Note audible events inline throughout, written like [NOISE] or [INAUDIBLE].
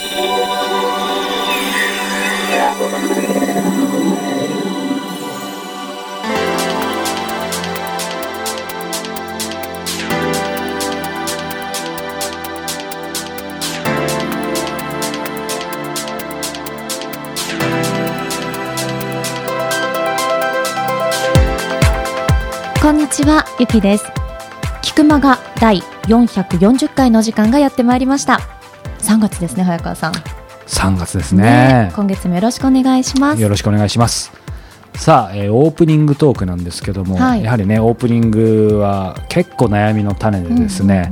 こんにちは、ゆきです。菊間が第440回の時間がやってまいりました。3月ですね、早川さん。3月ですね。今月もよろしくお願いします。よろしくお願いします。さあ、えーオープニングトークなんですけども、はい。やはりねオープニングは結構悩みの種でですね、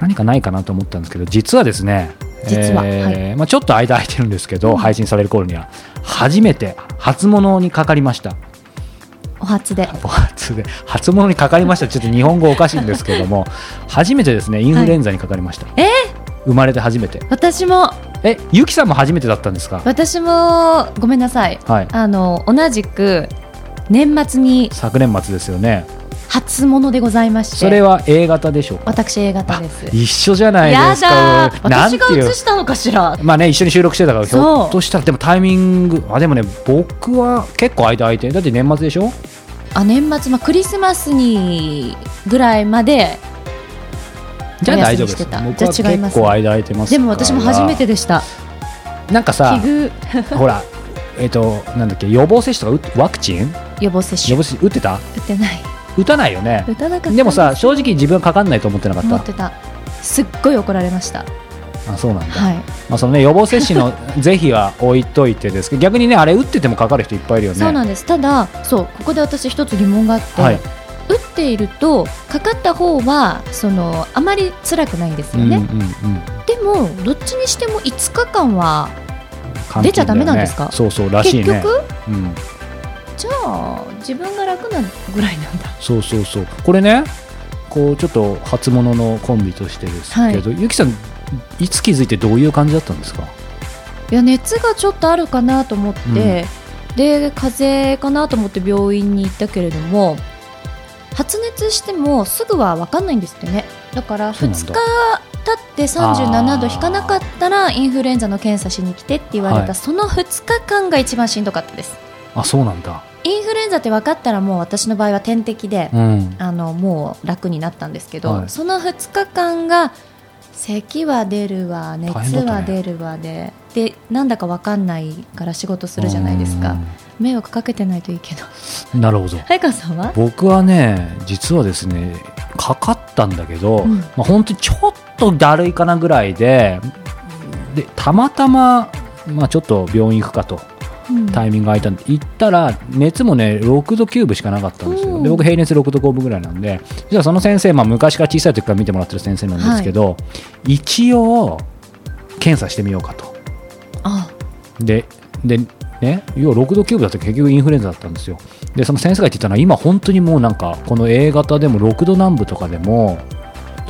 何かないかなと思ったんですけど実はですね実はえーまあ、ちょっと間空いてるんですけど、うん。配信される頃には初めて初物にかかりました。お初で。お初で。初物にかかりましたちょっと日本語おかしいんですけども [LAUGHS] 初めてですねインフルエンザにかかりました、え生まれて初めて。私も、えゆきさんも初めてだったんですか？私も、ごめんなさい。はい。あの、同じく、年末に昨年末ですよね。初物でございまして。それは A 型でしょうか？私 A 型です。一緒じゃないやですか。私が映したのかしら？まあね一緒に収録してたからひょっとしたらでもタイミング。あでもね僕は結構間空いて。だって年末でしょ？あ年末、まあ、クリスマスにぐらいまでじゃあ大丈夫です。僕はじゃあ違います結構間空いてますでも私も初めてでした。なんかさ [LAUGHS] ほらえっ、となんだっけ予防接種とか打ワクチン？予防接種。予防接種。打ってた？打ってない。打たないよね。打たなかったでもさ正直自分はかかんないと思ってなかった。思ってた。すっごい怒られました。あそうなんだ、はい。まあそのね予防接種の [LAUGHS] 是非は置いといてですけど逆にねあれ打っててもかかる人いっぱいいるよね。そうなんです。ただそうここで私一つ疑問があって、はい打っているとかかった方はそのあまり辛くないんですよね、うんうんうん。でもどっちにしても5日間は出ちゃダメなんですか？そうそうらしいね。結局？うん。じゃあ自分が楽なぐらいなんだ。そうそうそう。これねこうちょっと初物のコンビとしてですけど、ゆきさんいつ気づいてどういう感じだったんですか？いや熱がちょっとあるかなと思って、で風邪かなと思って病院に行ったけれども発熱してもすぐは分かんないんですってね。だから2そうなんだ。日経って37度引かなかったらインフルエンザの検査しに来てって言われた、はい。その2日間が一番しんどかったです。あそうなんだ。インフルエンザって分かったらもう私の場合は点滴で、うん。あのもう楽になったんですけど、はい。その2日間が咳は出るわ熱は出るわで、でなんだか分かんないから仕事するじゃないですか迷惑かけてないといいけど。うんなるほど。早川さんは？僕はね実はですねかかったんだけど、うん。まあ、本当にちょっとだるいかなぐらいででたまたま、まあ、ちょっと病院行くかと。うん。タイミングが空いたんで行ったら熱もね6度9分しかなかったんですうんよで僕平熱6度5分ぐらいなんでじゃあその先生、まあ、昔から小さい時から見てもらってる先生なんですけど、一応検査してみようかと。あ。ででね。要は6度9分だと結局インフルエンザだったんですよ。でその先生が言ってたのは今本当にもうなんかこの A 型でも6度南部とかでも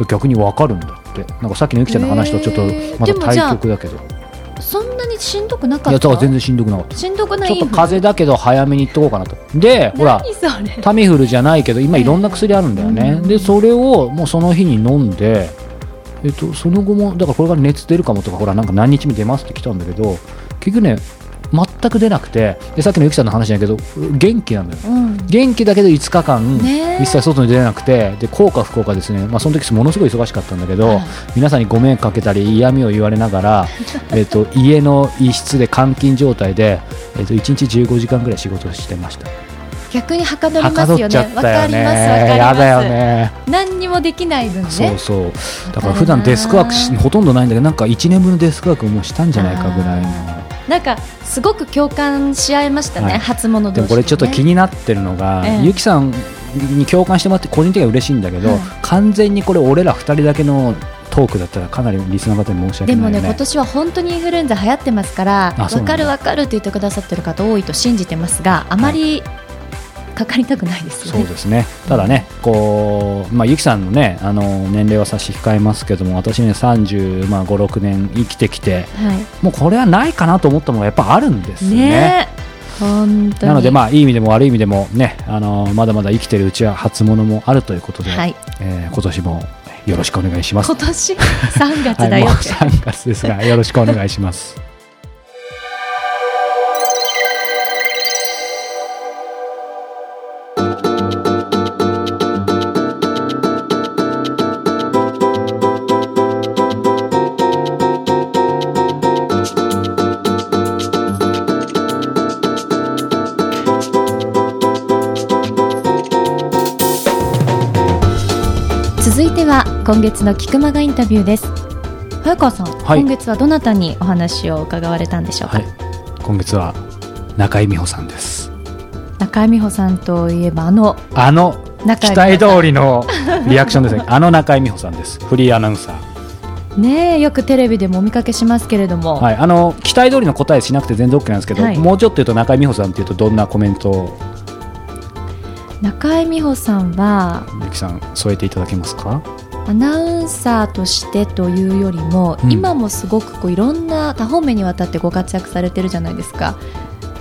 逆に分かるんだって。なんかさっきのゆきちゃんの話とちょっとまた対でもじゃあ極だけどそんなにしんどくなかった？いや全然しんどくなかった。しんどくないちょっと風邪だけど早めに行っとこうかなと。でほらタミフルじゃないけど今い。ろんな薬あるんだよね、うん。でそれをもうその日に飲んで、えっと、その後もだからこれから熱出るかもとかほらなんか何日目出ますって来たんだけど結局ね全く出なくてでさっきのゆきさんの話だけど元気なんだよ。うん。元気だけど5日間ねえ。一切外に出れなくてで効果不効果ですね、まあ、その時ものすごい忙しかったんだけど、はい。皆さんにご迷惑かけたり嫌味を言われながら [LAUGHS] えっと家の一室で監禁状態で、えっと1日15時間ぐらい仕事をしてました。逆にはかどりはますよかどっちゃね。わねりますわかります。やだよね。何にもできない分ね。そうそう。だから普段デスクワークしほとんどないんだけどなんか1年分のデスクワークをもうしたんじゃないかぐらいのなんかすごく共感し合いましたね、はい。初物同士でもこれちょっと気にになってるのが、ええ。ゆきさんに共感してもらって個人的には嬉しいんだけど、はい完全にこれ俺ら2人だけのトークだったらかなりリスナーの方に申し訳でないよねもね今年は本当にインフルエンザ流行ってますからわあそうなんだ。かるわかるって言ってくださってる方多いと信じてますがあまりかかりたくないですよね、そうですね。ただねこう、まあ、ゆきさんのねあの年齢は差し控えますけども私ね35、まあ、5 6年生きてきてはもうこれはないかなと思ったものがやっぱあるんですね。ね。え本当に。なのでまあいい意味でも悪い意味でもねあのまだまだ生きてるうちは初物もあるということで、はい。えー今年もよろしくお願いします。今年？3月だよって、3月ですがよろしくお願いします今月の菊間がインタビューです。早川さん、はい。今月はどなたにお話を伺われたんでしょうか、はい。今月は中井美穂さんです。中井美穂さんといえばあのあの期待通りのリアクションですね。[LAUGHS] あの中井美穂さんです。フリーアナウンサー。ねえよくテレビでもお見かけしますけれども、はい、あの期待通りの答えしなくて全然 OK なんですけど、はい。もうちょっと言うと中井美穂さんっていうとどんなコメントを？中井美穂さんはゆきさん添えていただけますか？アナウンサーとしてというよりも、うん。今もすごくこういろんな多方面にわたってご活躍されてるじゃないですか。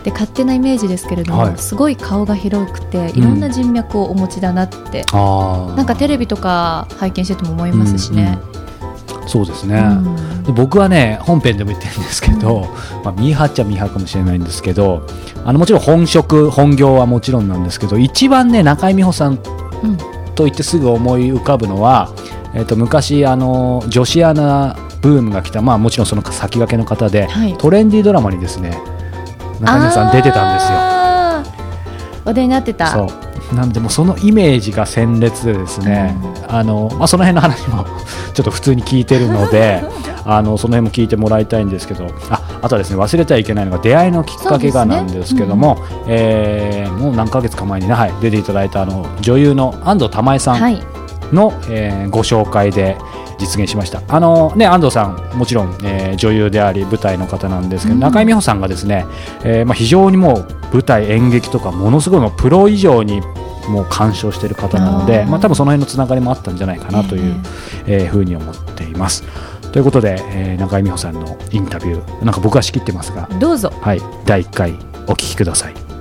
で勝手なイメージですけれども、はい。すごい顔が広くてうんいろんな人脈をお持ちだなって、あなんかテレビとか拝見してても思いますしね。そうですね、うん。で僕はね本編でも言ってるんですけど、まあ、ミーハーっちゃミーハーかもしれないんですけどあのもちろん本職本業はもちろんなんですけど一番ね中井美穂さんうん。と言ってすぐ思い浮かぶのは、えっと昔あの女子アナブームが来た、まあ、もちろんその先駆けの方で、はい。トレンディードラマにですね中井美穂さん出てたんですよ。あー。話題になってた。そう。なんでもうそのイメージが鮮烈でですね、あのまあ、その辺の話も [LAUGHS] ちょっと普通に聞いてるのであのその辺も聞いてもらいたいんですけどああとはですね忘れてはいけないのが出会いのきっかけがなんですけども、えーもう何ヶ月か前にね、はい、出ていただいたあの女優の安藤玉恵さん。はい。の、えーご紹介で実現しましたあの、ね、安藤さんもちろん、えー女優であり舞台の方なんですけど、うん中井美穂さんがですね、えーまあ、非常にもう舞台演劇とかものすごいもうプロ以上にもう鑑賞している方なのでまあ、多分その辺のつながりもあったんじゃないかなという、えーふうに思っています。ということで、えー中井美穂さんのインタビューなんか僕は仕切ってますが、どうぞ。はい、第1回お聞きください。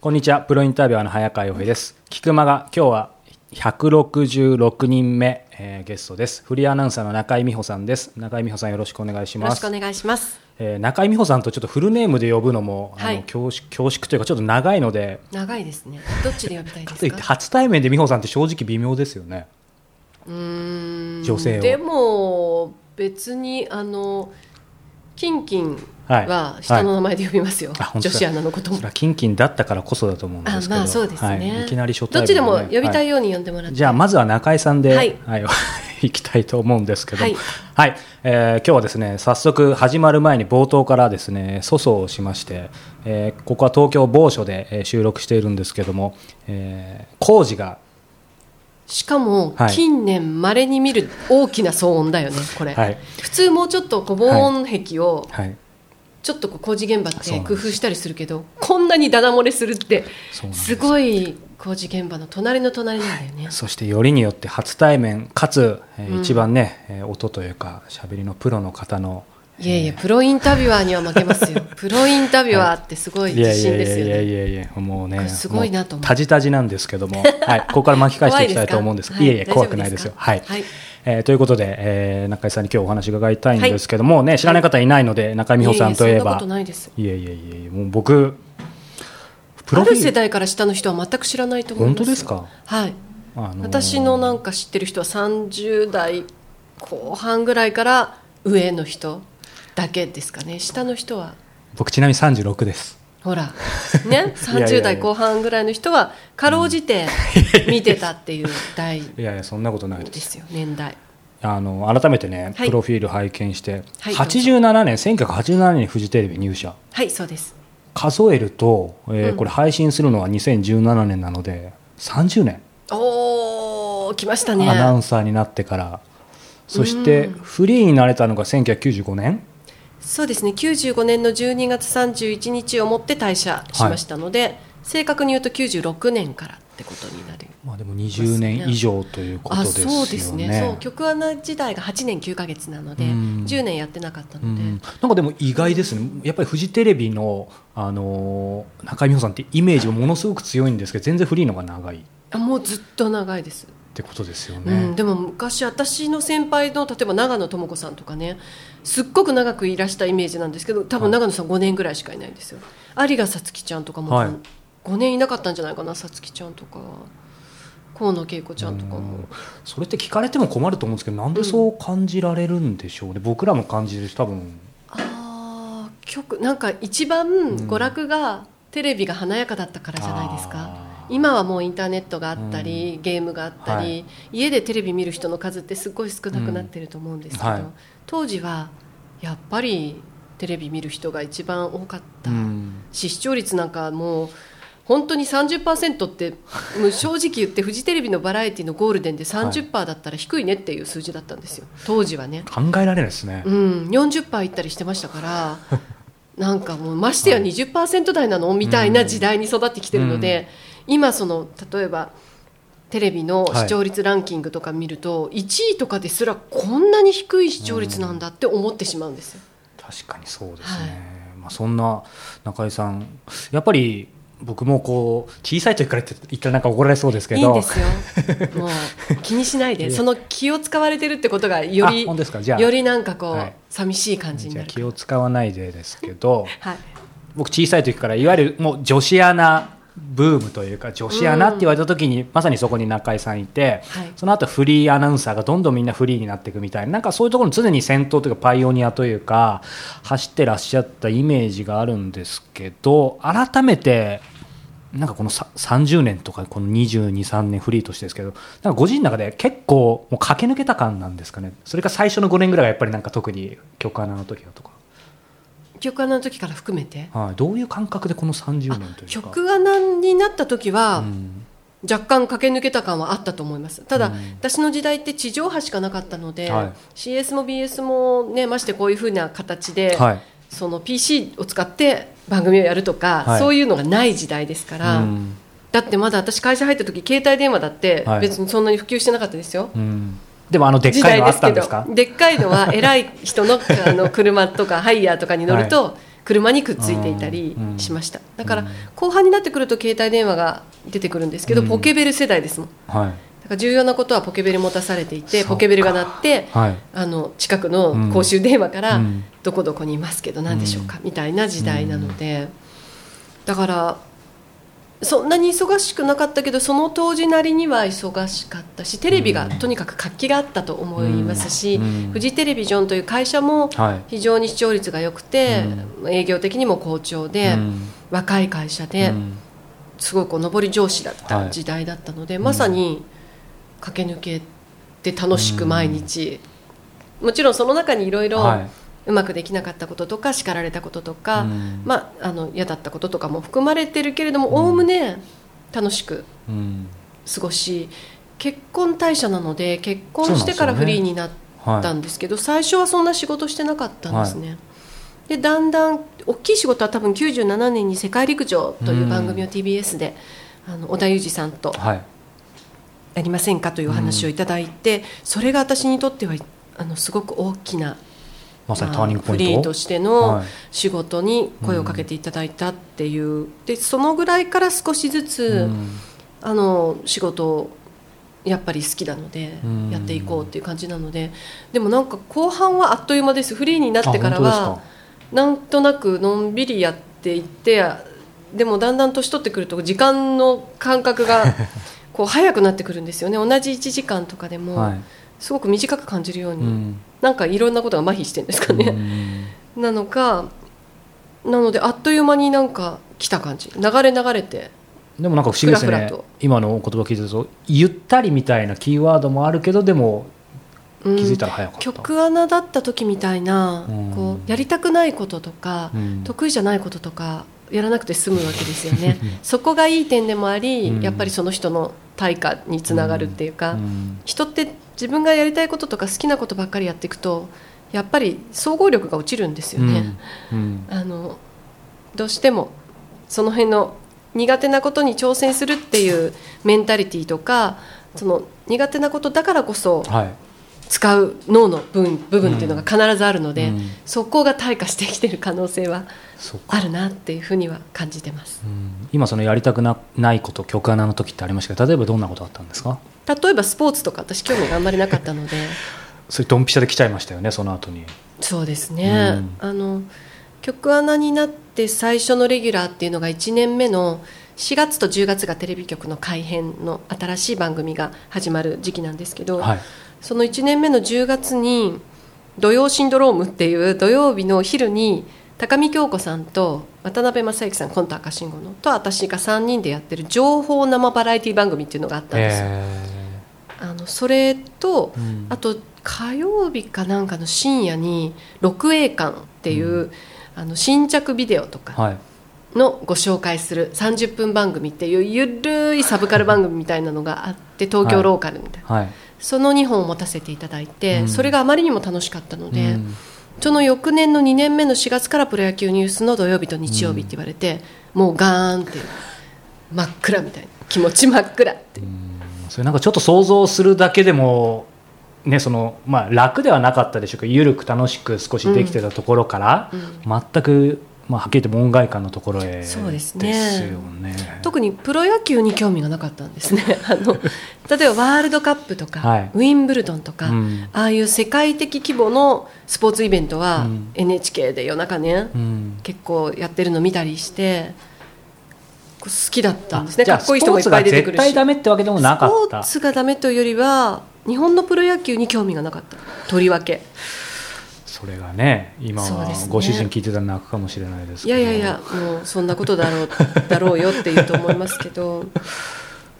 こんにちは、プロインタビュアーの早川洋平です。菊間が今日は166人目、えーゲストです。フリーアナウンサーの中井美穂さんです。中井美穂さんよろしくお願いしますよろしくお。願いします。えー中井美穂さんとちょっとフルネームで呼ぶのも、あのはい恐縮恐縮というかちょっと長いので、長いですね。どっちで呼びたいでか？といって。初対面で美穂さんって正直微妙ですよね。うーん女性をでも別にあのキンキンはい。は下の名前で呼びますよ。あ本当だ。女子アナのことも。キンキンだったからこそだと思うんですけど、あまあそうですね、はい、いきなり初対面どっちでも呼びたはいように呼んでもらって。じゃあまずは中井さんで、ははい。い [LAUGHS] 行きたいと思うんですけど、ははい。いえー今日はですね早速始まる前に冒頭からですね粗相をしまして、えーここは東京某所で、えー収録しているんですけども、えー工事が、しかもはい。近年稀に見る大きな騒音だよねこれ。はい。普通もうちょっとこう防音壁をはい、ちょっとこう工事現場って工夫したりするけどこんなにダダ漏れするってす。すごい工事現場の隣の隣なんだよね。そしてよりによって初対面かつ、えーうん。一番ね、えー音というか喋りのプロの方のいやいや、プロインタビュアーには負けますよ。[LAUGHS] プロインタビュアーってすごい自信ですよいやいね。やいやいやもうねすごいなと思うもタジタジなんですけども、はい、ここから巻き返していきたいと思うんです。怖いですか？いえいえ怖くないですよ。はい、はいえーということで、えー中井さんに今日お話伺いたいんですけども、ね知らない方いないので中井美穂さんといえば。いやいやいです。いえいえいえいえもう僕プあロフィールる世代から下の人は全く知らないと思います。よ本当ですか？はい。あのー。私のなんか知ってる人は30代後半ぐらいから上の人だけですかね。下の人は。僕ちなみに36ですほら、[LAUGHS] ね、いやいや30代後半ぐらいの人はかろうじて見てたっていう代 [LAUGHS] いやいやそんなことないでですすよ、年代。あの改めてね、はい。プロフィール拝見して、はい。87年1987年にフジテレビ入社。はい、そうです。数えると、えーうん。これ配信するのは2017年なので30年、おー、来ましたね。アナウンサーになってから。そしてうん。フリーになれたのが1995年そうですね。95年の12月31日をもって退社しましたので、正確に言うと96年からってことになるまあでも20年以上ということあですよね。そうですね。そう曲穴時代が8年9か月なので、うん。10年やってなかったので、うん、なんかでも意外ですね、やっぱりフジテレビの、あのー中井美穂さんってイメージもものすごく強いんですけど、全然フリーの方が長い。っあもうずっと長いです、てことですようん、ね。でも昔私の先輩の例えば長野智子さんとかねすっごく長くいらしたイメージなんですけど多分長野さん5年ぐらいしかいないんですよ。有賀さつきちゃんとかもはい。5年いなかったんじゃないかなさつきちゃんとか。河野恵子ちゃんとかも。うん。それって聞かれても困ると思うんですけど、なんでそう感じられるんでしょうね、僕らも感じるし、多分。あー曲なんか一番娯楽が、テレビが華やかだったからじゃないですか。今はもうインターネットがあったり、ゲームがあったり、はい。家でテレビ見る人の数ってすごい少なくなってると思うんですけど、うん。はい当時はやっぱりテレビ見る人が一番多かった、うん。し視聴率なんかもう本当に30%ってもう正直言ってフジテレビのバラエティのゴールデンで30%だったら低いねっていう数字だったんですよ。当時はね。考えられないですね。うん、40%いったりしてましたからなんかもうましてや20%台なの？みたいな時代に育ってきてるので、今その例えばテレビの視聴率ランキングとか見ると、1位とかですらこんなに低い視聴率なんだって思ってしまうんですよ。確かにそうですね、はいまあ、そんな中井さんやっぱり僕もこう小さい時からって言ったらなんか怒られそうですけど。いいんですよ。[LAUGHS] もう気にしないで。その気を使われてるってことがよりあ本当ですか。じゃあよりなんかこう、はい。寂しい感じになる気を使わないでですけどはい。僕小さい時からいわゆるもう女子アナブームというか女子アナって言われた時に、まさにそこに中井さんいて、はい。その後フリーアナウンサーがどんどんみんなフリーになっていくみたいな。なんかそういうところに常に先頭というかパイオニアというか走ってらっしゃったイメージがあるんですけど改めてなんかこのさ30年とかこの22、3年フリーとしてですけどなんかご自身の中で結構もう駆け抜けた感なんですかね。それか最初の5年ぐらいがやっぱりなんか特に曲穴の時だとか、曲穴の時から含めて。はい、どういう感覚でこの30年というか。曲穴になった時は、うん。若干駆け抜けた感はあったと思います。ただ、うん。私の時代って地上波しかなかったので、はい。CS も BS もねましてこういうふうな形で、はい。その PC を使って番組をやるとか、はい。そういうのがない時代ですから、うん。だってまだ私会社入った時携帯電話だってはい。別にそんなに普及してなかったですよ、うんでもあのでっ時かいのあ代ですけどったんですかでっかいのは偉い人のあの車とかハイヤーとかに乗ると、車にくっついていたりうんしました。だからうん後半になってくると携帯電話が出てくるんですけど、うん。ポケベル世代ですもん。はい。だから重要なことはポケベル持たされていてポケベルが鳴ってはい。あの近くの公衆電話から、うん。どこどこにいますけど何でしょうか、みたいな時代なので、だからそんなに忙しくなかったけどその当時なりには忙しかったしテレビがとにかく活気があったと思いますし、うん。フジテレビジョンという会社もはい。非常に視聴率が良くて、営業的にも好調で、うん。若い会社で。うん。すごいこう上り調子だっはい。た時代だったので、まさに駆け抜けて楽しく毎日、もちろんその中にいろい。ろはうまくできなかったこととか叱られたこととか、うん。まあ、あの嫌だったこととかも含まれてるけれどもおおむね楽しく過ごし結婚退社なので結婚してからフリーになったんですけど最初はそんな仕事してなかったんですね。でだんだん大きい仕事は多分97年に「世界陸上」という番組を TBS で、あの織田裕二さんとはい。やりませんかというお話をいただいて、それが私にとってはあのすごく大きな、まさにターニングポイント？フリーとしてのはい。仕事に声をかけていただいたっていう、でそのぐらいから少しずつ、うん。あの仕事をやっぱり好きなのでうん。やっていこうっていう感じなので。でもなんか後半はあっという間です。フリーになってからはなんとなくのんびりやっていってでもだんだん年取ってくると時間の感覚が [LAUGHS] こう早くなってくるんですよね。同じ1時間とかでも。はいすごく短く感じるように、うん。なんかいろんなことが麻痺してるんですかね、うん。なのかなのであっという間になんか来た感じ。流れ流れてでもなんか不思議ですね。今のお言葉聞いてるとゆったりみたいなキーワードもあるけどでもうん気づいたら早かった、曲穴だった時みたいな、うん。こうやりたくないこととか、うん。得意じゃないこととかやらなくて済むわけですよね。[LAUGHS] そこがいい点でもあり、うん。やっぱりその人の対価につながるっていうか、うん。人って自分がやりたいこととか好きなことばっかりやっていくとやっぱり総合力が落ちるんですよね、うん。うん。[LAUGHS] あのどうしてもその辺の苦手なことに挑戦するっていうメンタリティーとかその苦手なことだからこそはい。使う脳の部分部分っていうのが必ずあるので、うん。そこが退化してきてる可能性はあるなっていうふうには感じてます。うん。今そのやりたくなないこと曲穴の時ってありましたけど例えばどんなことあったんですか？例えばスポーツとか私興味があんまりなかったので。[LAUGHS] それドンピシャで来ちゃいましたよねその後に。そうですね、うん。あの曲穴になって最初のレギュラーっていうのが1年目の4月と10月がテレビ局の改編の新しい番組が始まる時期なんですけど、はい。その1年目の10月に「土曜シンドローム」っていう土曜日の昼に高見京子さんと渡辺正行さんコント赤信号のと私が3人でやってる情報生バラエティ番組っていうのがあったんですよ。えあのそれと、うん。あと火曜日かなんかの深夜に六栄館っていう、あの新着ビデオとかはい。のご紹介する30分番組っていうゆるいサブカル番組みたいなのがあって東京ローカルみたいな、はい。その2本を持たせていただいて、うん。それがあまりにも楽しかったので、うんその翌年の2年目の4月からプロ野球ニュースの土曜日と日曜日って言われて、もうガーンって真っ暗みたいな気持ち真っ暗ってそれなんかちょっと想像するだけでもねそのまあ楽ではなかったでしょうけど緩く楽しく少しできてたところから、全く、まあ、はっきり言って門外漢のところへそうですね。特にプロ野球に興味がなかったんですね。[LAUGHS] あの例えばワールドカップとか、はい。ウィンブルドンとか、うん。ああいう世界的規模のスポーツイベントは、うん。NHK で夜中ね、うん。結構やってるの見たりして好きだったんですね。かっこいい人もいっぱい出てくるし。スポーツが絶対ダメってわけでもなかスポーったツがダメというよりは日本のプロ野球に興味がなかった。とりわけそれがね今はご主人聞いてたら泣くかもしれないですいけど。やいやいやもうそんなことだろうだろうよって言うと思いますけど。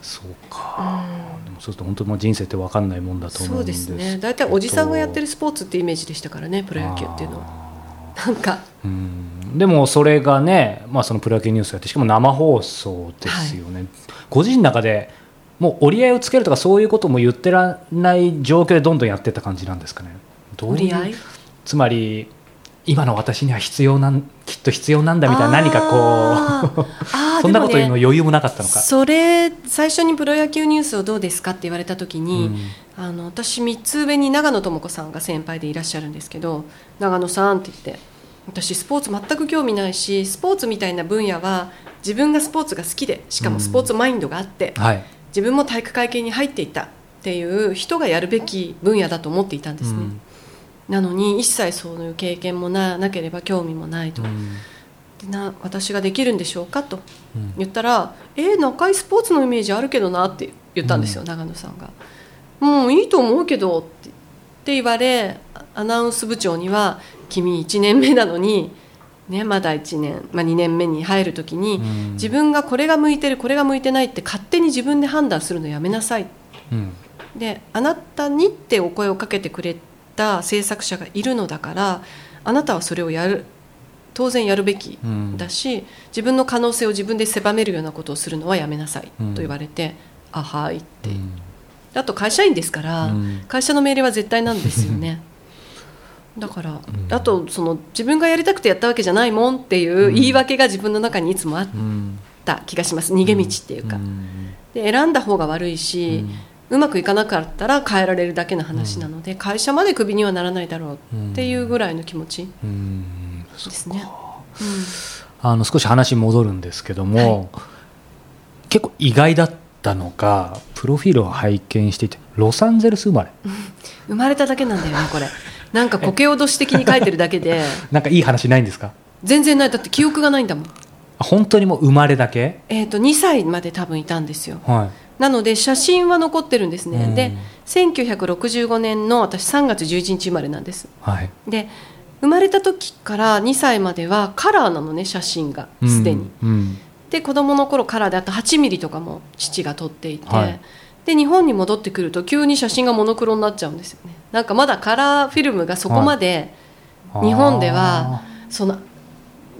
そうか、でもそうすると本当にもう人生って分かんないもんだと思そううんでですすね。大体おじさんがやってるススポーツってイメージでしたからねプロ野球っていうのは。なんか。うん。でもそれがね、まあ、そのプロ野球ニュースやってしかも生放送ですよね、ご自身の中でもう折り合いをつけるとかそういうことも言ってらない状況でどんどんやってった感じなんですかねどういう折り合いつまり今の私には必要なんきっと必要なんだみたいな何かこう [LAUGHS] そんなこと言うの余裕もなかったのか。それ最初にプロ野球ニュースをどうですかって言われた時に、うん。あの私3つ上に長野智子さんが先輩でいらっしゃるんですけど長野さんって言って私スポーツ全く興味ないしスポーツみたいな分野は自分がスポーツが好きでしかもスポーツマインドがあって、はい。自分も体育会系に入っていたっていう人がやるべき分野だと思っていたんですね、うんなのに一切そういう経験もななければ興味もないと、うん。でな私ができるんでしょうか？とうん。言ったら「えー、中井スポーツのイメージあるけどな」って言ったんですよ、長野さんが。もういいと思うけどってって言われアナウンス部長には「君1年目なのに、ね、まだ1年、まあ、2年目に入る時に、うん。自分がこれが向いてるこれが向いてないって勝手に自分で判断するのやめなさい」うん。であなたにってお声をかけてくれた制作者がいるのだからあなたはそれをやる当然やるべきうん。だし、自分の可能性を自分で狭めるようなことをするのはやめなさいうん。と言われて、あはいって、うん。あと会社員ですから、うん。会社の命令は絶対なんですよね。[LAUGHS] だから、ん。あとその自分がやりたくてやったわけじゃないもんっていう言い訳が自分の中にいつもあっうんた気がします。逃げ道っていうか、ん。で選んだ方が悪いし、うまくいかなかったら変えられるだけの話なので、会社までクビにはならないだろうっていうぐらいの気持ちうん。ですね。あの少し話戻るんですけども、結構意外だったのがプロフィールを拝見していてロサンゼルス生まれ。生まれただけなんだよねこれ。なんかこけおどし的に書いてるだけで。[LAUGHS] なんかいい話ないんですか？全然ない。だって記憶がないんだもん。あ本当にもう生まれだけ？えっ、と2歳まで多分いたんですよ。はなので写真は残ってるんですね、うん。で1965年の私3月11日生まれなんです。いはい。で生まれた時から2歳まではカラーなのね写真が。すでに、うん。うんで子供の頃カラーであと8ミリとかも父が撮っていて、はい。で日本に戻ってくると急に写真がモノクロになっちゃうんですよね。なんかまだカラーフィルムがそこまで日本ではその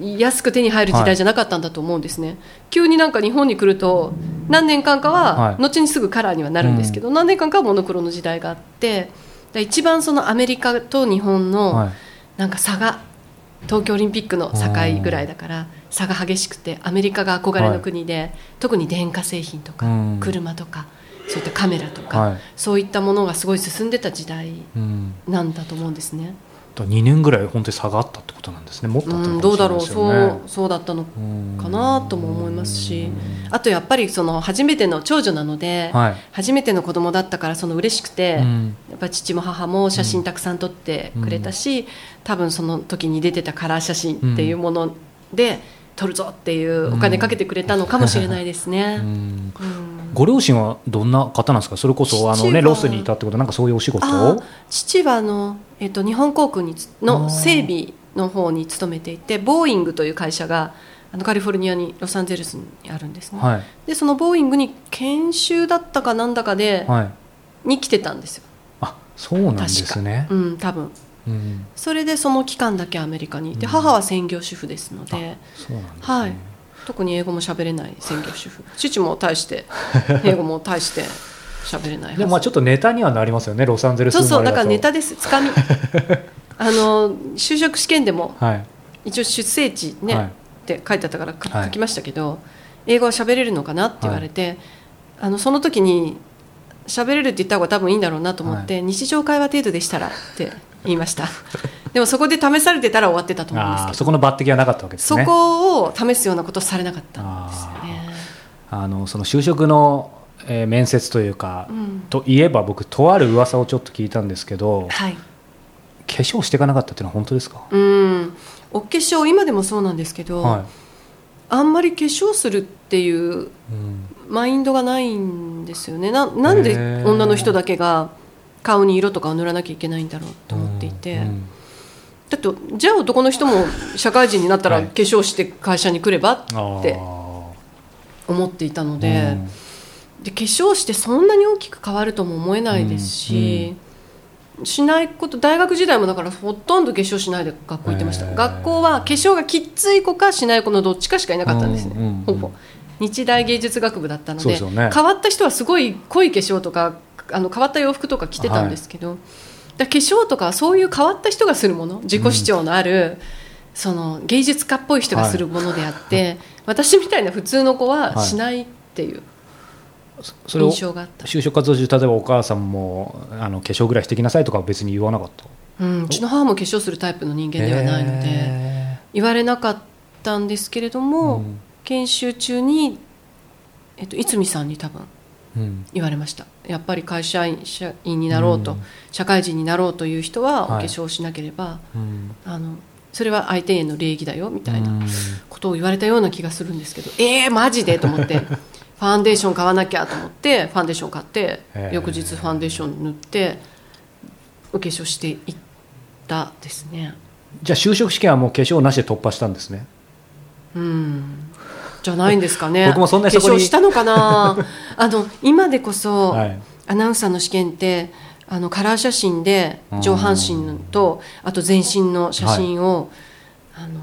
安く手に入る時代じゃなかったんだと思うんですね、急になんか日本に来ると何年間かははい。後にすぐカラーにはなるんですけど、何年間かはモノクロの時代があってで一番そのアメリカと日本のはい。なんか差が東京オリンピックの境ぐらいだから差が激しくてアメリカが憧れの国で、特に電化製品とか、うん。車とかそういったカメラとか、はい。そういったものがすごい進んでた時代うん。なんだと思うんですね。だ2年ぐらい本当に差があったってことなんですね。もっとどうだろうそうそうだったのかなとも思いますし。あとやっぱりその初めての長女なので、はい。初めての子供だったからその嬉しくて、うん。やっぱり父も母も写真たくさん撮ってくれたし、多分その時に出てたカラー写真っていうもので撮るぞっていうお金かけてくれたのかもしれないですうね。ご両親はどんな方なんですか？それこそあの、ね、ロスにいたってことなんかそういうお仕事父はあの、えっと、日本航空にの整備の方に勤めていてボーイングという会社があのカリフォルニアにロサンゼルスにあるんですね、はい。でそのボーイングに研修だったかなんだかで、はい。に来てたんですよ、あそうなんですね。うん、多分うん。それでその期間だけアメリカに。いて、母は専業主婦ですので、ね、はい、特に英語も喋れない専業主婦。父も大して [LAUGHS] 英語も大して喋れない。でもまあちょっとネタにはなりますよね。ロサンゼルスそうそうだからネタです。つかみ。[LAUGHS] あの就職試験でもはい。一応出生地ね、はい。って書いてあったから書きましたけど、英語は喋れるのかなって言われて、あのその時に喋れるって言った方が多分いいんだろうなと思って、日常会話程度でしたらって [LAUGHS] 言いました。でもそこで試されてたら終わってたと思うんですけど。そこの抜擢はなかったわけですそねこを試すようなことをされなかったんですよね。あのその就職の、えー面接というか、うんといえば僕とある噂をちょっと聞いたんですけどはい。化粧していかなかったっていうのは本当ですか、うん、お化粧今でもそうなんですけど、はあんまり化粧するっていうマインドがないんですよね。ななんで女の人だけが顔に色とかを塗らなきゃいけないんだろうと思っていて、うんだってじゃあ男の人も社会人になったらはい。化粧して会社に来ればって思っていたので,、うん。で化粧してそんなに大きく変わるとも思えないですし、しないこと大学時代もだからほとんど化粧しないで学校行ってました、学校は化粧がきっつい子かしない子のどっちかしかいなかったんですね、うんうんうん。ほぼ日大芸術学部だったのでね。変わった人はすごい濃い化粧とかあの変わった洋服とか着てたんですけど、だから化粧とかはそういう変わった人がするもの自己主張のある、その芸術家っぽい人がするものであって、私みたいな普通の子はしないっていうそれを印象があった、就職活動中例えばお母さんもあの化粧ぐらいしてきなさいとかは別に言わなかった？うん、うちの母も化粧するタイプの人間ではないので、へ言われなかったんですけれどーも、うん研修中に、えっと、逸見さんに多分うん。言われました。やっぱり会社員社員になろうと、うん。社会人になろうという人はお化はい粧しなければ、うん。あのそれは相手への礼儀だよみたいなうん。ことを言われたような気がするんですけど、えー、マジでと思って [LAUGHS] ファンデーション買わなきゃと思ってファンデーション買って翌日ファンデーション塗ってお化粧していったですね。じゃあ就職試験はもう化粧なしで突破したんですね。うんじゃないんですかね。僕もそんなに化粧したのかな。[LAUGHS] あの今でこそ、はい。アナウンサーの試験ってあのカラー写真で上半身とあと全身の写真を、あの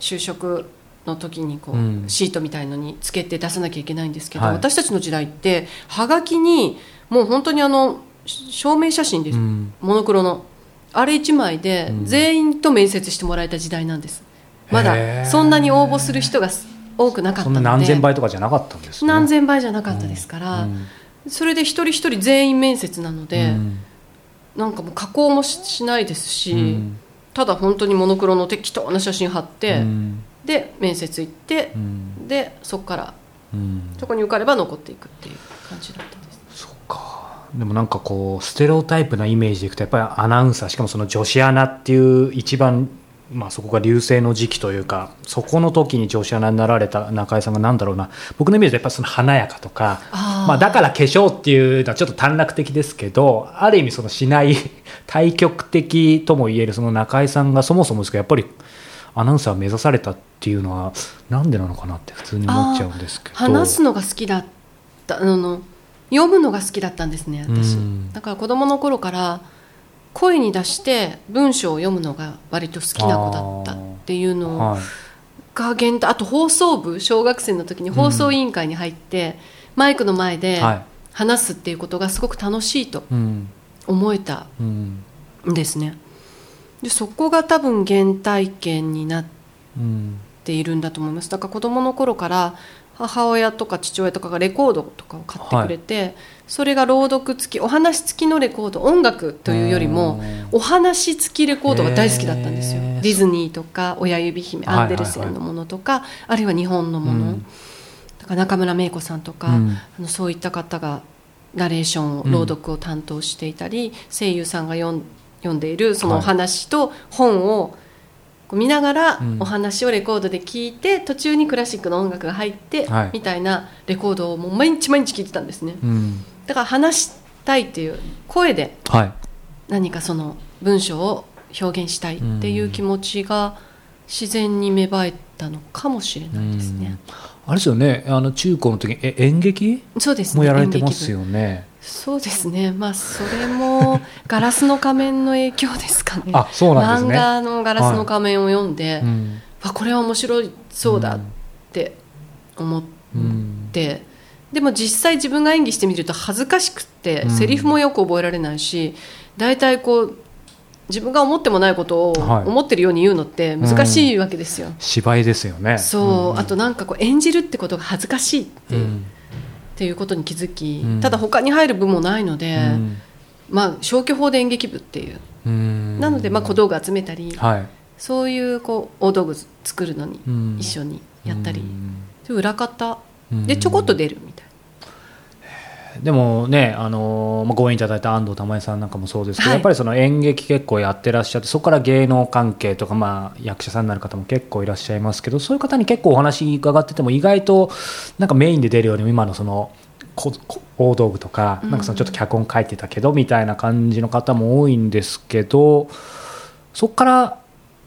就職の時にこう、うん。シートみたいのにつけて出さなきゃいけないんですけど、はい。私たちの時代ってはがきにもう本当にあの証明写真です、うん。モノクロの。あれ1枚でうん。全員と面接してもらえた時代なんです、まへだー。そんなに応募する人が多くなかったそので。んな何千倍とかじゃなかったんですね。何千倍じゃなかったですから、うん。それで一人一人全員面接なので、うん。なんかもう加工もししないですし、うん。ただ本当にモノクロの適当な写真貼って、うん。で面接行ってう、ん。でそこからうん。そこに受かれば残っていくっていう感じだったんです。そうか。でもなんかこうステレオタイプなイメージでいくとやっぱりアナウンサーしかもその女子アナっていう一番まあそこが流星の時期というかそこの時に女子アナになられた中井さんがなんだろうな。僕のイメージでやっぱりその華やかとかまあ、だから化粧っていうのはちょっと短絡的ですけどある意味そのしない [LAUGHS] 対極的とも言えるその中井さんがそもそもですけどやっぱりアナウンサーを目指されたっていうのはなんでなのかなって普通に思っちゃうんですけど。話すのが好きだったあの読むのが好きだったんですね私。うん。だから子供の頃から声に出して文章を読むのが割と好きな子だったっていうのはい。が原点あと放送部小学生の時に放送委員会に入って、マイクの前ではい。話すっていうことがすごく楽しいとうん。思えたうんんですね。でそこが多分原体験になっうんているんだと思います。だから子供の頃から母親とか父親とかがレコードとかを買ってくれて、それが朗読付きお話付きのレコード音楽というよりもお話付きレコードが大好きだったんですよ、ディズニーとか親指姫アンデルセンのものとか、あるいは日本のもの、うん。だから中村芽衣子さんとか、うん。あのそういった方がナレーションを朗読を担当していたり、声優さんが読ん読んでいるそのお話と本を見ながらうん。お話をレコードで聞いて、途中にクラシックの音楽が入って、はい。みたいなレコードをもう毎日毎日聞いてたんですね。うんだから話したいっていう声ではい。何かその文章を表現したいっていう気持ちが自然に芽生えたのかもしれないですね。あれですよね。あの中高の時え演劇？そうですね。もやられてますよね。そうですね。まあそれも [LAUGHS] ガラスの仮面の影響ですかね。あそうなんですね。漫画のガラスの仮面を読んで、うん。わこれは面白いそうだって思っうん。て、でも実際自分が演技してみると恥ずかしくって、うん。セリフもよく覚えられないし、大体こう自分が思ってもないことをはい。思ってるように言うのって難しいわけですよ。芝居ですよね。そう、ん。あとなんかこう演じるってことが恥ずかしいって,、っうん。ていうことに気づき、うん。ただ他に入る部もないので、うん。まあ消去法で演劇部っていう、うん。なのでまあ小道具集めたり、はい。そういうこう大道具作るのにうん。一緒にやったり、うん。で裏方うんでちょこっと出るみたい。でもね、あのーまあ、ご縁いただいた安藤玉恵さんなんかもそうですけど、はい。やっぱりその演劇結構やってらっしゃってそこから芸能関係とか、まあ、役者さんになる方も結構いらっしゃいますけどそういう方に結構お話伺ってても意外となんかメインで出るよりも今のその大道具とかうん。なんかそのちょっと脚本書いてたけどみたいな感じの方も多いんですけどそこから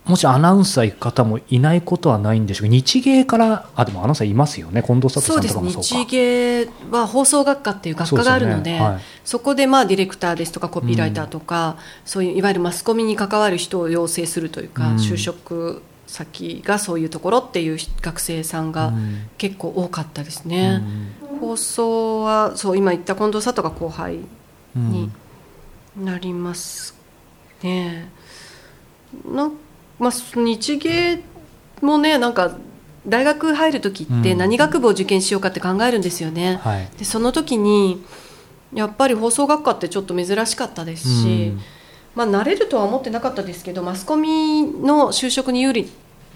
もしアナウンサー行く方もいないことはないんでしょう。けど日芸からあでもアナウンサーいますよね。近藤さんとかもそうか。日芸は放送学科っていう学科があるのでね。はい。そこでまあディレクターですとかコピーライターとか、そういういわゆるマスコミに関わる人を養成するというか、うん。就職先がそういうところっていう学生さんがうん。結構多かったですね。放送はそう今言った近藤佐藤が後輩うん。になりますね。なんまあ、日芸もねなんか大学入る時ってうん。何学部を受験しようかって考えるんですよね。はい。でその時にやっぱり放送学科ってちょっと珍しかったですし、まあ、慣れるとは思ってなかったですけどマスコミの就職に有利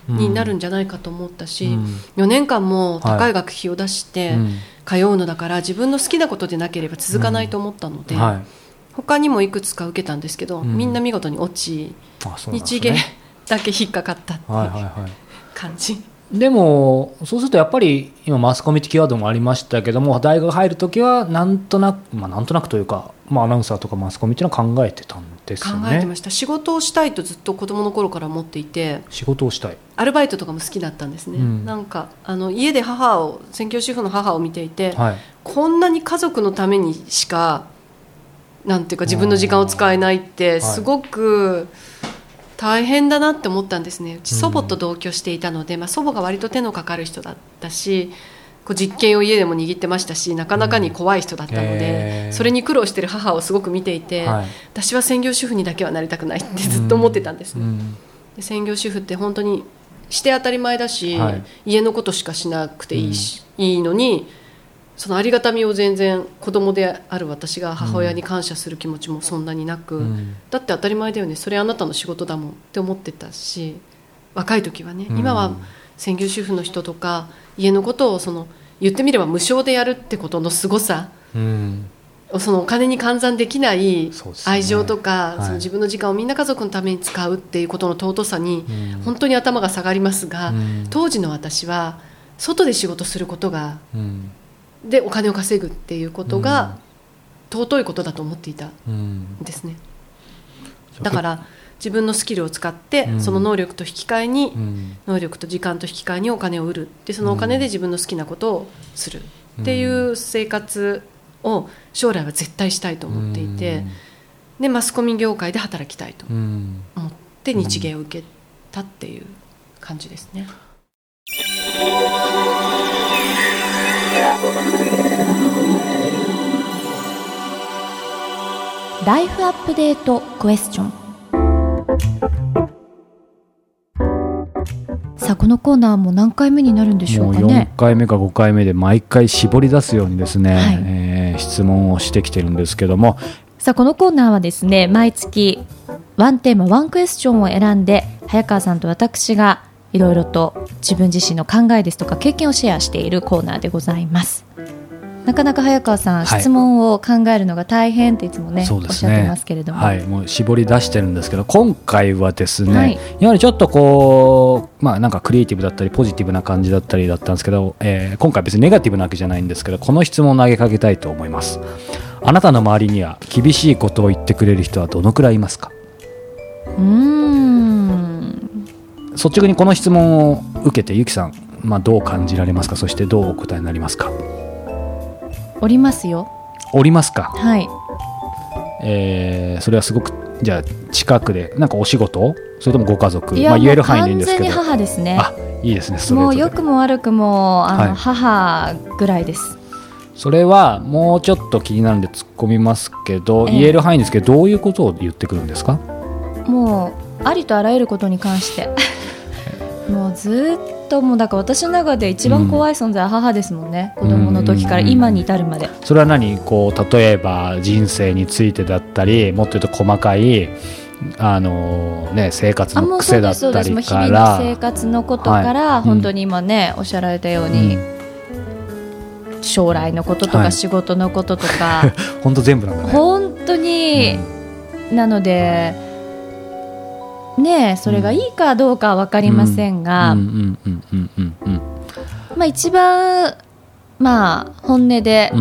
になるんじゃないかと思ったし、うん。4年間も高い学費を出してうん。通うのだから自分の好きなことでなければ続かないと思ったので、はい、他にもいくつか受けたんですけど、うん。みんな見事に落ち、日ね。芸だけ引っかかったってはいはいいうはい。感じ。でもそうするとやっぱり今マスコミってキーワードもありましたけども大学入る時はなんとなくまあなんとなくというか、まあ、アナウンサーとかマスコミっていうのは考えてたんですよね。考えてました。仕事をしたいとずっと子供の頃から思っていて仕事をしたい。アルバイトとかも好きだったんですね、うん。なんかあの家で母を専業主婦の母を見ていて、はい。こんなに家族のためにしかなんていうか自分の時間を使えないっい。てすごく大変だなって思ったんですね。うち祖母と同居していたので、まあ、祖母が割と手のかかる人だったしこう実験を家でも握ってましたしなかなかに怖い人だったので、へー。それに苦労してる母をすごく見ていて、はい。私は専業主婦にだけはなりたくないってずっと思ってたんですね。うん。で専業主婦って本当にして当たり前だし、はい。家のことしかしなくていいし、いいのにそのありがたみを全然子供である私が母親に感謝する気持ちもそんなになく、うん。だって当たり前だよね。それあなたの仕事だもんって思ってたし若い時はね、うん。今は専業主婦の人とか家のことをその言ってみれば無償でやるってことのすごさ。うん。そのお金に換算できない愛情とか、はい。その自分の時間をみんな家族のために使うっていうことの尊さにうん。本当に頭が下がりますが、うん。当時の私は外で仕事することがうんでお金を稼ぐっていうことが尊いことだと思っていたうんんですね。だから自分のスキルを使って、うん。その能力と引き換えに、うん。能力と時間と引き換えにお金を売る。でそのお金で自分の好きなことをするっていう生活を将来は絶対したいと思っていて、でマスコミ業界で働きたいとうん。思って日芸を受けたっていう感じですね。ライフアップデートクエスチョン。さあこのコーナーも何回目になるんでしょうかね。4回目か5回目で毎回絞り出すようにですね、はい。えー質問をしてきてるんですけども。さあこのコーナーはですね毎月ワンテーマワンクエスチョンを選んで早川さんと私がいろいろと自分自身の考えですとか経験をシェアしているコーナーでございます。なかなか早川さん、はい。質問を考えるのが大変っていつもねね。おっしゃってますけれども、はい、もう絞り出してるんですけど今回はですね、はい。やはりちょっとこうまあなんかクリエイティブだったりポジティブな感じだったりだったんですけど、えー今回別にネガティブなわけじゃないんですけどこの質問を投げかけたいと思います。あなたの周りには厳しいことを言ってくれる人はどのくらいいますか？うーん率直にこの質問を受けてゆきさん、まあ、どう感じられますか？そしてどうお答えになりますか？おりますよ。おりますか、はい。えーそれはすごくじゃあ近くでなんかお仕事？それともご家族？まあ、言える範囲でいいんですけど。完全に母ですね。あいいですね。もう良くも悪くもあの、はい。母ぐらいです。それはもうちょっと気になるんで突っ込みますけど、ええ。言える範囲ですけどどういうことを言ってくるんですか？もうありとあらゆることに関して。[LAUGHS] もうずっともうだから私の中で一番怖い存在は母ですもんね、子供の時から今に至るまで、それは何こう例えば人生についてだったりもっと言うと細かいあのね、生活の癖だったり日々の生活のことから、はい。うん本当に今ねおっしゃられたように、将来のこととはい。か仕事のこととか、[LAUGHS] 本当全部なんだね。本当に、なのでねそれがいいかどうかは分かりませんが、一番、まあ、本音で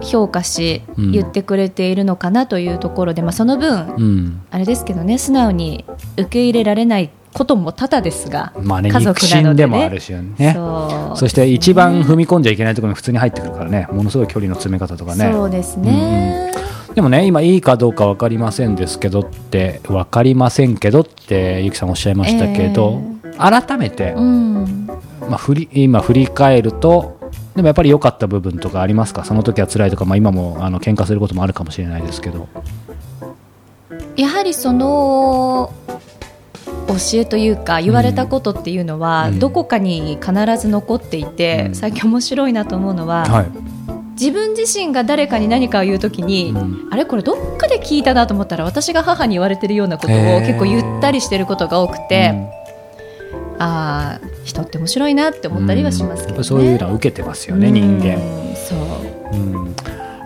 評価し、うん言ってくれているのかなというところで、まあ、その分、うんあれですけどね素直に受け入れられないことも多々ですが、まあね家族なのでねでもあるしねそそして一番踏み込んじゃいけないところに普通に入ってくるからねものすごい距離の詰め方とかねそうですね、でもね今いいかどうか分かりませんですけどって分かりませんけどってゆきさんおっしゃいましたけど、改めて、うん。まあ、振り今振り返るとでもやっぱり良かった部分とかありますか？その時は辛いとか、まあ、今もあの喧嘩することもあるかもしれないですけど。やはりその教えというか言われたことっていうのは、うん。どこかに必ず残っていて、うん。最近面白いなと思うのは、はい、自分自身が誰かに何かを言うときに、うん。あれこれどっかで聞いたなと思ったら私が母に言われてるようなことを結構言ったりしてることが多くて、ああ人って面白いなって思ったりはしますけど、ね。うん。そういうのは受けてますよね、人間。うんそう。うん。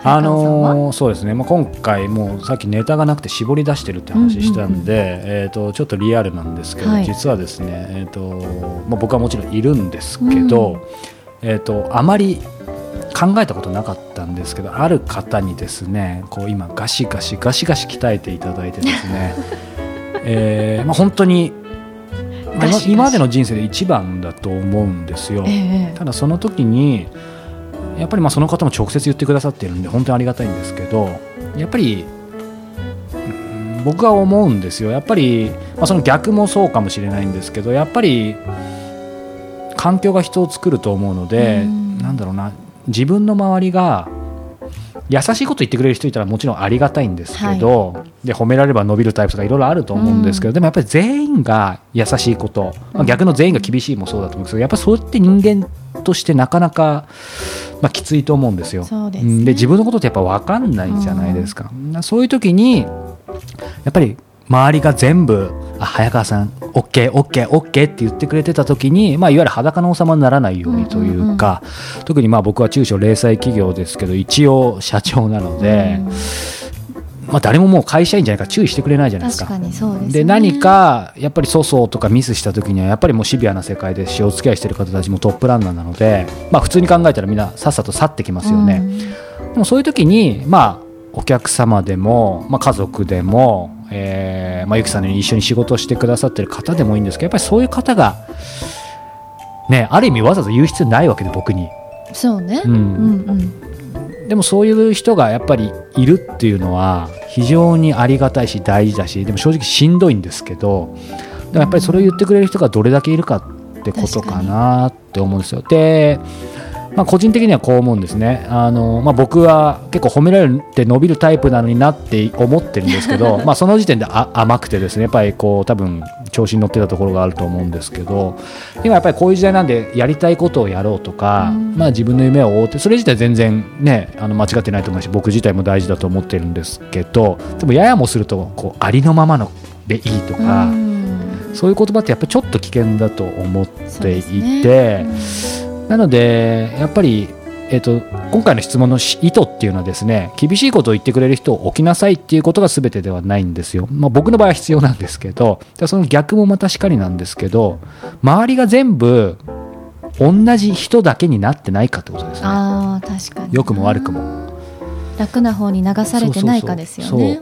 あのーそうですね、まあ、今回もうさっきネタがなくて絞り出してるって話したんで、えー、とちょっとリアルなんですけど、はい。実はですね、えーとまあ、僕はもちろんいるんですけど、えー、とあまり考えたことなかったんですけどある方にですねこう今ガシガシガシガシ鍛えていただいてですね、[LAUGHS] えーまあ、本当に、まあ今までの人生で一番だと思うんですよ。ええただその時にやっぱりまあその方も直接言ってくださってるんで本当にありがたいんですけどやっぱりうん僕は思うんですよ。やっぱり、まあ、その逆もそうかもしれないんですけどやっぱり環境が人を作ると思うのでうん。なんだろうな自分の周りが優しいこと言ってくれる人いたらもちろんありがたいんですけど、で褒められれば伸びるタイプとかいろいろあると思うんですけど、でもやっぱり全員が優しいこと、まあ、逆の全員が厳しいもそうだと思うんですけどやっぱりそうやって人間としてなかなか、まあ、きついと思うんですよ。ですね。自分のことってやっぱ分かんないじゃないですか。そういう時にやっぱり周りが全部「あ早川さん OKOKOK」って言ってくれてた時に、まあ、いわゆる裸の王様にならないようにというか、特にまあ僕は中小零細企業ですけど一応社長なので、まあ、誰ももう会社員じゃないから注意してくれないじゃないですか。ですねで何かやっぱり粗相とかミスした時にはやっぱりもうシビアな世界でお付き合いしてる方たちもトップランナーなので、まあ、普通に考えたらみんなさっさと去ってきますよね。でもそういう時にまあお客様でも、まあ、家族でも、えーまあ、ゆきさんに一緒に仕事をしてくださってる方でもいいんですけどやっぱりそういう方が、ね、ある意味わざわざ言う必要ないわけで僕に。そうね、うんうんうんでもそういう人がやっぱりいるっていうのは非常にありがたいし大事だしでも正直しんどいんですけどでもやっぱりそれを言ってくれる人がどれだけいるかってことかなって思うんですよ。でまあ、個人的にはこう思うんですね。あの、まあ、僕は結構褒められて伸びるタイプなのになって思ってるんですけど [LAUGHS] まあその時点であ甘くてですねやっぱりこう多分調子に乗ってたところがあると思うんですけど今やっぱりこういう時代なんでやりたいことをやろうとか、まあ、自分の夢を追うってそれ自体全然ねあの間違ってないと思うし僕自体も大事だと思ってるんですけどでもややもするとこうありのままのでいいとか。そういう言葉ってやっぱりちょっと危険だと思っていて、なのでやっぱり、えーと、今回の質問の意図っていうのはですね厳しいことを言ってくれる人を置きなさいっていうことが全てではないんですよ、まあ、僕の場合は必要なんですけどその逆もまたしかりなんですけど周りが全部同じ人だけになってないかってことですね。あ確かに良くも悪くも。楽な方に流されてないかですよね。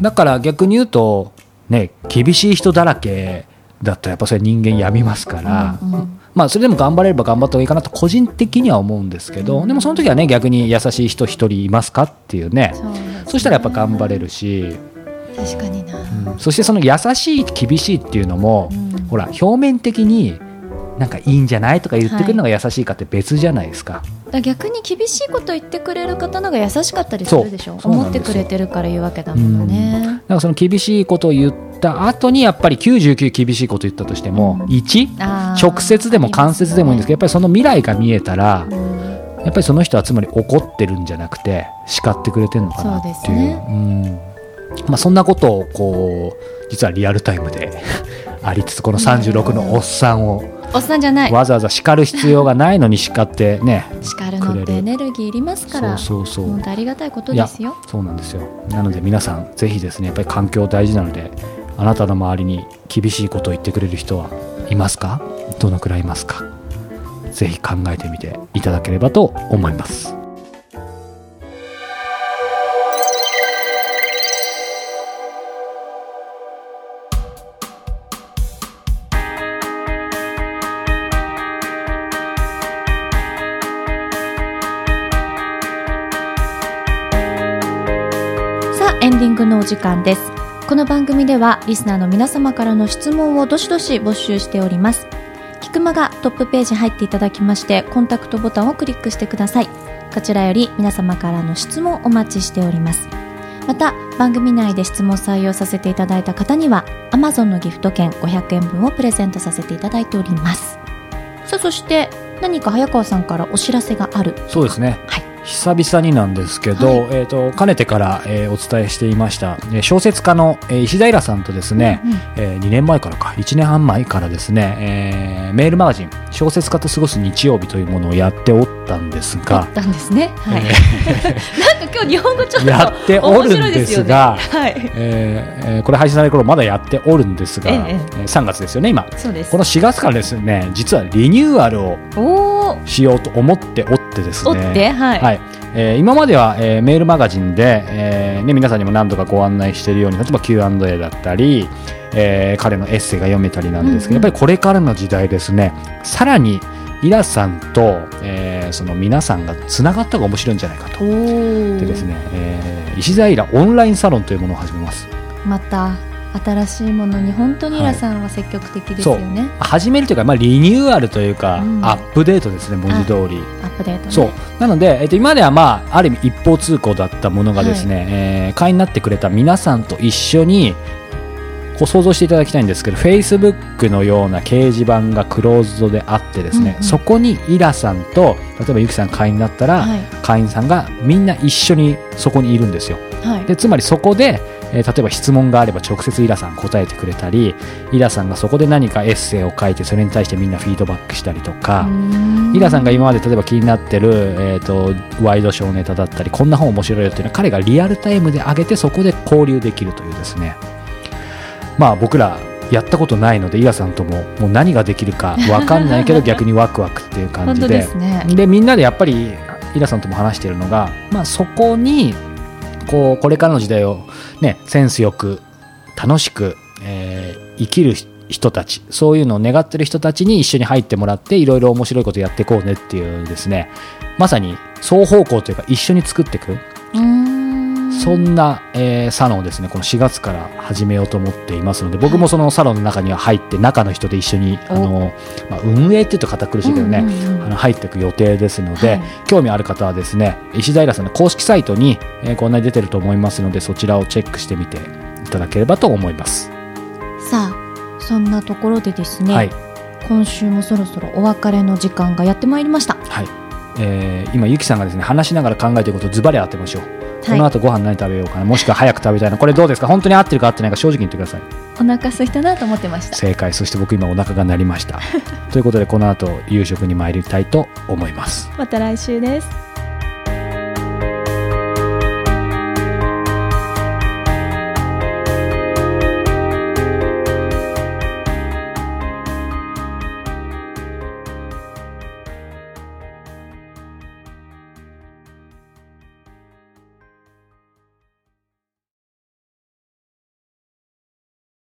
だから逆に言うとね厳しい人だらけだとやっぱそれ人間病みますから、うんうん、まあ、それでも頑張れれば頑張った方がいいかなと個人的には思うんですけど、でもその時はね逆に優しい人一人いますかっていうね。そしたらやっぱ頑張れるし確かにな、うん、そしてその優しい厳しいっていうのも、うん、ほら表面的になんかいいんじゃないとか言ってくるのが優しいかって別じゃないですか。はい、逆に厳しいこと言ってくれる方のが優しかったりするでしょ。思ってくれてるから言うわけだもんね。うん、だからその厳しいことを言った後にやっぱり99厳しいこと言ったとしても、うん、1直接でも間接でもいいんですけどやっぱりその未来が見えたら、うん、やっぱりその人はつまり怒ってるんじゃなくて叱ってくれてるのかなっていう。うね、うん。まあ、そんなことをこう実はリアルタイムで [LAUGHS] ありつつこの36のおっさんをおっさんじゃない。わざわざ叱る必要がないのに叱ってね叱るのってエネルギーいりますから。そうそうそう。ありがたいことですよ。そうなんですよ。なので皆さんぜひですねやっぱり環境大事なのであなたの周りに厳しいことを言ってくれる人はいますか？どのくらいいますか？ぜひ考えてみていただければと思いますングのお時間です。この番組ではリスナーの皆様からの質問をどしどし募集しております。キクマがトップページ入っていただきましてコンタクトボタンをクリックしてください。こちらより皆様からの質問お待ちしております。また番組内で質問採用させていただいた方には Amazon のギフト券500円分をプレゼントさせていただいております。さあそして何か早川さんからお知らせがある。そうですね。久々になんですけど、はい、えーと、かねてから、えー、お伝えしていました、えー、小説家の、えー、石平さんとですね、うんうん、えー、2年前からか1年半前からですね、えー、メールマガジン「小説家と過ごす日曜日」というものをやっておったんですがったんですね、はい、[LAUGHS] なんか今日日本語ちょっとやっておるんですが、ね、はい。えー、これ配信される頃まだやっておるんですが、ええ3月ですよね今。そうです。この4月からですね実はリニューアルをしようと思っておってですね。はい、はい。えー、今までは、えー、メールマガジンで、えーね、皆さんにも何度かご案内しているように例えば Q&A だったり、えー、彼のエッセイが読めたりなんですけど、うんうん、やっぱりこれからの時代ですね。さらにイラさんと、えー、その皆さんがつながった方が面白いんじゃないかと。でですね、えー、石田イラオンラインサロンというものを始めます。また新しいものに本当にイラさんは積極的ですよね、はい、始めるというか、まあ、リニューアルというか、うん、アップデートですね文字通り。アップデート、ね、そう。なので、えっと、今までは、まあ、ある意味一方通行だったものがですね、はい、えー、会員になってくれた皆さんと一緒にこう想像していただきたいんですけどフェイスブックのような掲示板がクローズドであってですね、うんうん、そこにイラさんと例えばゆきさん会員になったら、はい、会員さんがみんな一緒にそこにいるんですよ。はい、でつまりそこでえー、例えば質問があれば直接イラさん答えてくれたりイラさんがそこで何かエッセイを書いてそれに対してみんなフィードバックしたりとかイラさんが今まで例えば気になってる、えーと、ワイドショーネタだったりこんな本面白いよっていうのは彼がリアルタイムで上げてそこで交流できるというですね。まあ僕らやったことないのでイラさんとももう何ができるか分かんないけど [LAUGHS] 逆にワクワクっていう感じで。で、ね、みんなでやっぱりイラさんとも話しているのが、まあ、そこにこうこれからの時代を、ね、センスよく楽しく、えー、生きる人たちそういうのを願ってる人たちに一緒に入ってもらっていろいろ面白いことやっていこうねっていうですね。まさに双方向というか一緒に作っていく。そんな、えーサロンをですねこの4月から始めようと思っていますので僕もそのサロンの中には入って中の人で一緒にあの、まあ、運営っていうと堅苦しいけどね、あの入っていく予定ですので、はい。興味ある方はですね石平さんの公式サイトに、えーご案内出てると思いますのでそちらをチェックしてみていただければと思います。さあそんなところでですね、はい。今週もそろそろお別れの時間がやってまいりました。はい。えー今ゆきさんがですね話しながら考えていることをズバリ当てましょう、この後ご飯何食べようかな。もしくは早く食べたいな。これどうですか？本当に合ってるか合ってないか正直に言ってください。お腹空いたなと思ってました。正解。そして僕今お腹が鳴りました。[LAUGHS] ということでこの後夕食に参りたいと思います。また来週です